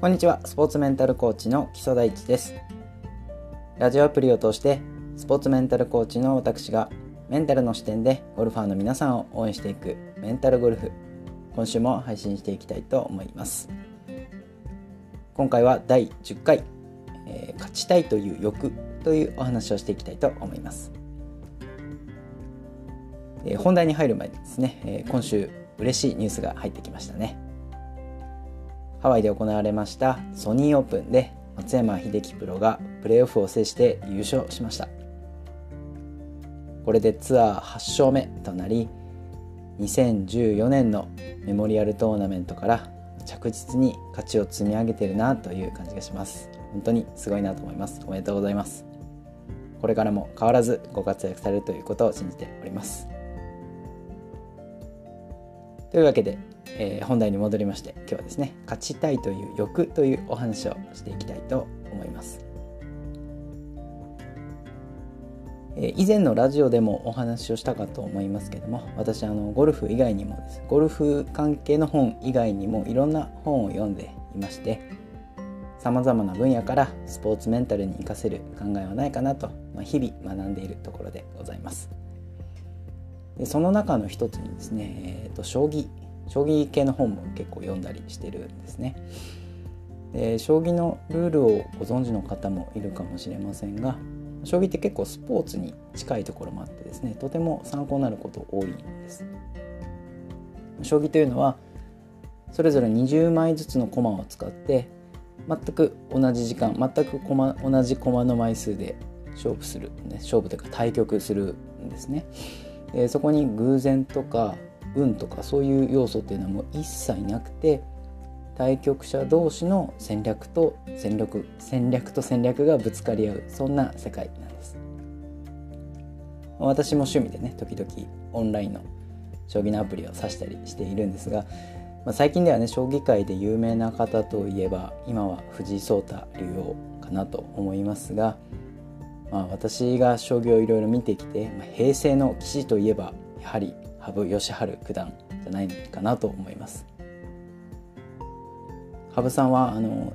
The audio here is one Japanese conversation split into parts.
こんにちは。スポーツメンタルコーチの木曽大地です。ラジオアプリを通してスポーツメンタルコーチの私がメンタルの視点でゴルファーの皆さんを応援していくメンタルゴルフ。今週も配信していきたいと思います。今回は第10回、えー、勝ちたいという欲というお話をしていきたいと思います、えー、本題に入る前にですね、えー、今週嬉しいニュースが入ってきましたね。ハワイで行われましたソニーオープンで松山英樹プロがプレーオフを制して優勝しましたこれでツアー8勝目となり2014年のメモリアルトーナメントから着実に勝ちを積み上げてるなという感じがします本当にすごいなと思いますおめでとうございますこれからも変わらずご活躍されるということを信じておりますというわけで、えー、本題に戻りまして今日はですね勝ちたいという欲というお話をしていきたいと思います、えー、以前のラジオでもお話をしたかと思いますけども私あのゴルフ以外にもです。ゴルフ関係の本以外にもいろんな本を読んでいましてさまざまな分野からスポーツメンタルに生かせる考えはないかなと、まあ、日々学んでいるところでございます。でその中の一つにですね、えーと、将棋。将棋系の本も結構読んだりしてるんですねで将棋のルールをご存知の方もいるかもしれませんが将棋って結構スポーツに近いところもあってですねとても参考になること多いんです将棋というのはそれぞれ20枚ずつの駒を使って全く同じ時間全く駒同じ駒の枚数で勝負する、ね、勝負というか対局するんですね。え、そこに偶然とか運とかそういう要素っていうのはもう一切なくて対局者同士の戦略と戦略戦略と戦略がぶつかり合うそんな世界なんです。私も趣味でね時々オンラインの将棋のアプリを指したりしているんですが、まあ、最近ではね将棋界で有名な方といえば今は藤井聡太竜王かなと思いますがまあ、私が将棋をいろいろ見てきて、まあ、平成の棋士といえばやはり羽生善治九段じゃないかなと思います羽生さんはあの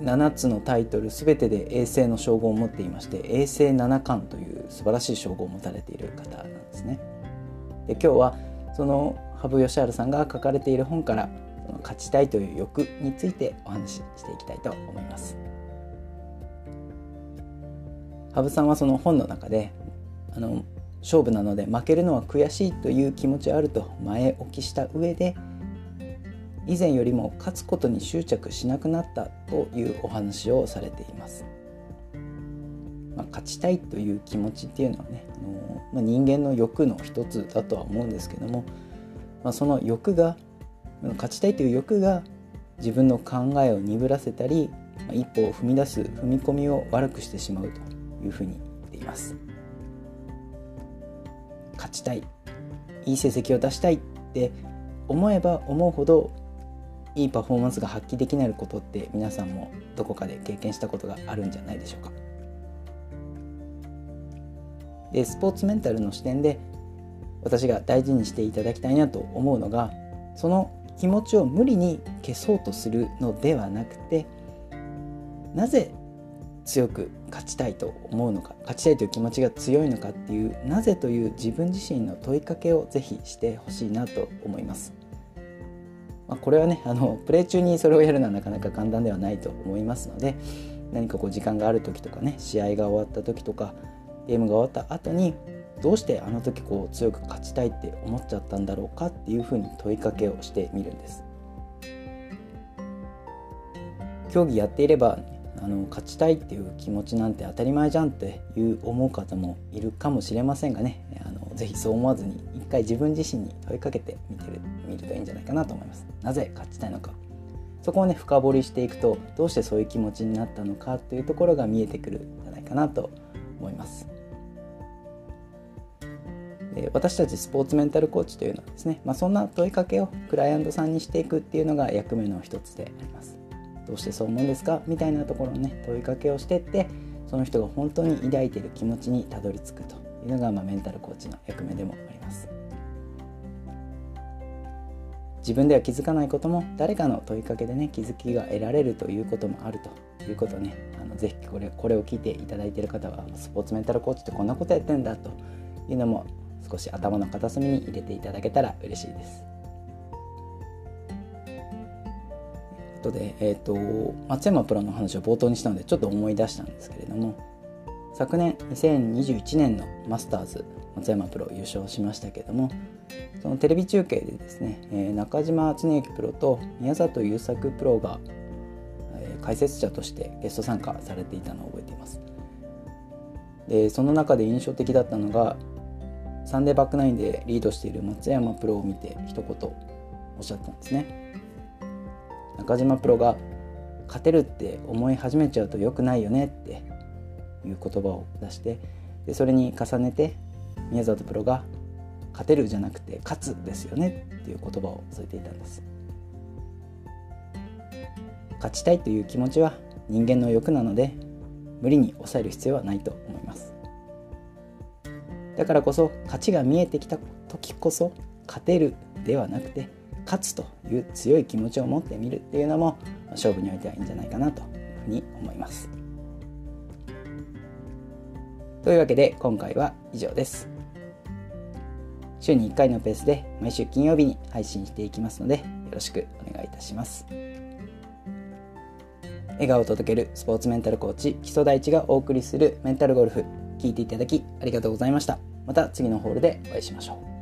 7つのタイトル全てで永世の称号を持っていまして永世七冠という素晴らしい称号を持たれている方なんですねで今日はその羽生善治さんが書かれている本から勝ちたいという欲についてお話ししていきたいと思います。羽生さんはその本の中であの勝負なので負けるのは悔しいという気持ちはあると前置きした上で以前よりも勝つことに執着しなくなったというお話をされています。まあ、勝ちたいという気持ちっていうのはねあの、まあ、人間の欲の一つだとは思うんですけども、まあ、その欲が勝ちたいという欲が自分の考えを鈍らせたり、まあ、一歩を踏み出す踏み込みを悪くしてしまうというふうに言っています勝ちたい。いい成績を出したいって思えば思うほどいいパフォーマンスが発揮できないことって皆さんもどこかで経験したことがあるんじゃないでしょうか。でスポーツメンタルの視点で私が大事にしていただきたいなと思うのがその気持ちを無理に消そうとするのではなくてなぜ強く勝ちたいと思うのか勝ちたいという気持ちが強いのかっていうなぜという自分自身の問いかけをぜひしてほしいなと思います。まあ、これはねあのプレー中にそれをやるのはなかなか簡単ではないと思いますので何かこう時間がある時とかね試合が終わった時とかゲームが終わった後にどうしてあの時こう強く勝ちたいって思っちゃったんだろうかっていうふうに問いかけをしてみるんです。競技やっていればあの勝ちたいっていう気持ちなんて当たり前じゃんっていう思う方もいるかもしれませんがね。あのぜひそう思わずに一回自分自身に問いかけてみてる見るといいんじゃないかなと思います。なぜ勝ちたいのか。そこをね深掘りしていくとどうしてそういう気持ちになったのかというところが見えてくるんじゃないかなと思います。私たちスポーツメンタルコーチというのはですね、まあ、そんな問いかけをクライアントさんにしていくっていうのが役目の一つであります。どうしてそう思うんですか？みたいなところのね問いかけをしてってその人が本当に抱いている気持ちにたどり着くというのが、まあ、メンタルコーチの役目でもあります自分では気づかないことも誰かの問いかけでね気づきが得られるということもあるということねあのぜひこれこれを聞いていただいている方はスポーツメンタルコーチってこんなことやってんだというのも少し頭の片隅に入れていただけたら嬉しいです。とで、えーと、松山プロの話を冒頭にしたのでちょっと思い出したんですけれども昨年2021年のマスターズ松山プロ優勝しましたけどもそのテレビ中継でですね、えー、中島恒之プロと宮里優作プロが、えー、解説者としてゲスト参加されていたのを覚えています。でその中で印象的だったのがサンデーバックナインでリードしている松山プロを見て一言おっしゃったんですね。中島プロが勝てるって思い始めちゃうと良くないよねっていう言葉を出してでそれに重ねて宮里プロが勝てるじゃなくて勝つですよねっていう言葉を添えていたんです。勝ちたいという気持ちは人間の欲なので無理に抑える必要はないと思います。だからこそ勝ちが見えてきた時こそ勝てるではなくて勝つという強い気持ちを持ってみるっていうのも勝負においてはいいんじゃないかなというふうに思います。というわけで今回は以上です。週に1回のペースで毎週金曜日に配信していきますのでよろしくお願いいたします。笑顔を届けるスポーツメンタルコーチ基礎第一がお送りするメンタルゴルフ聞いていただきありがとうございました。また次のホールでお会いしましょう。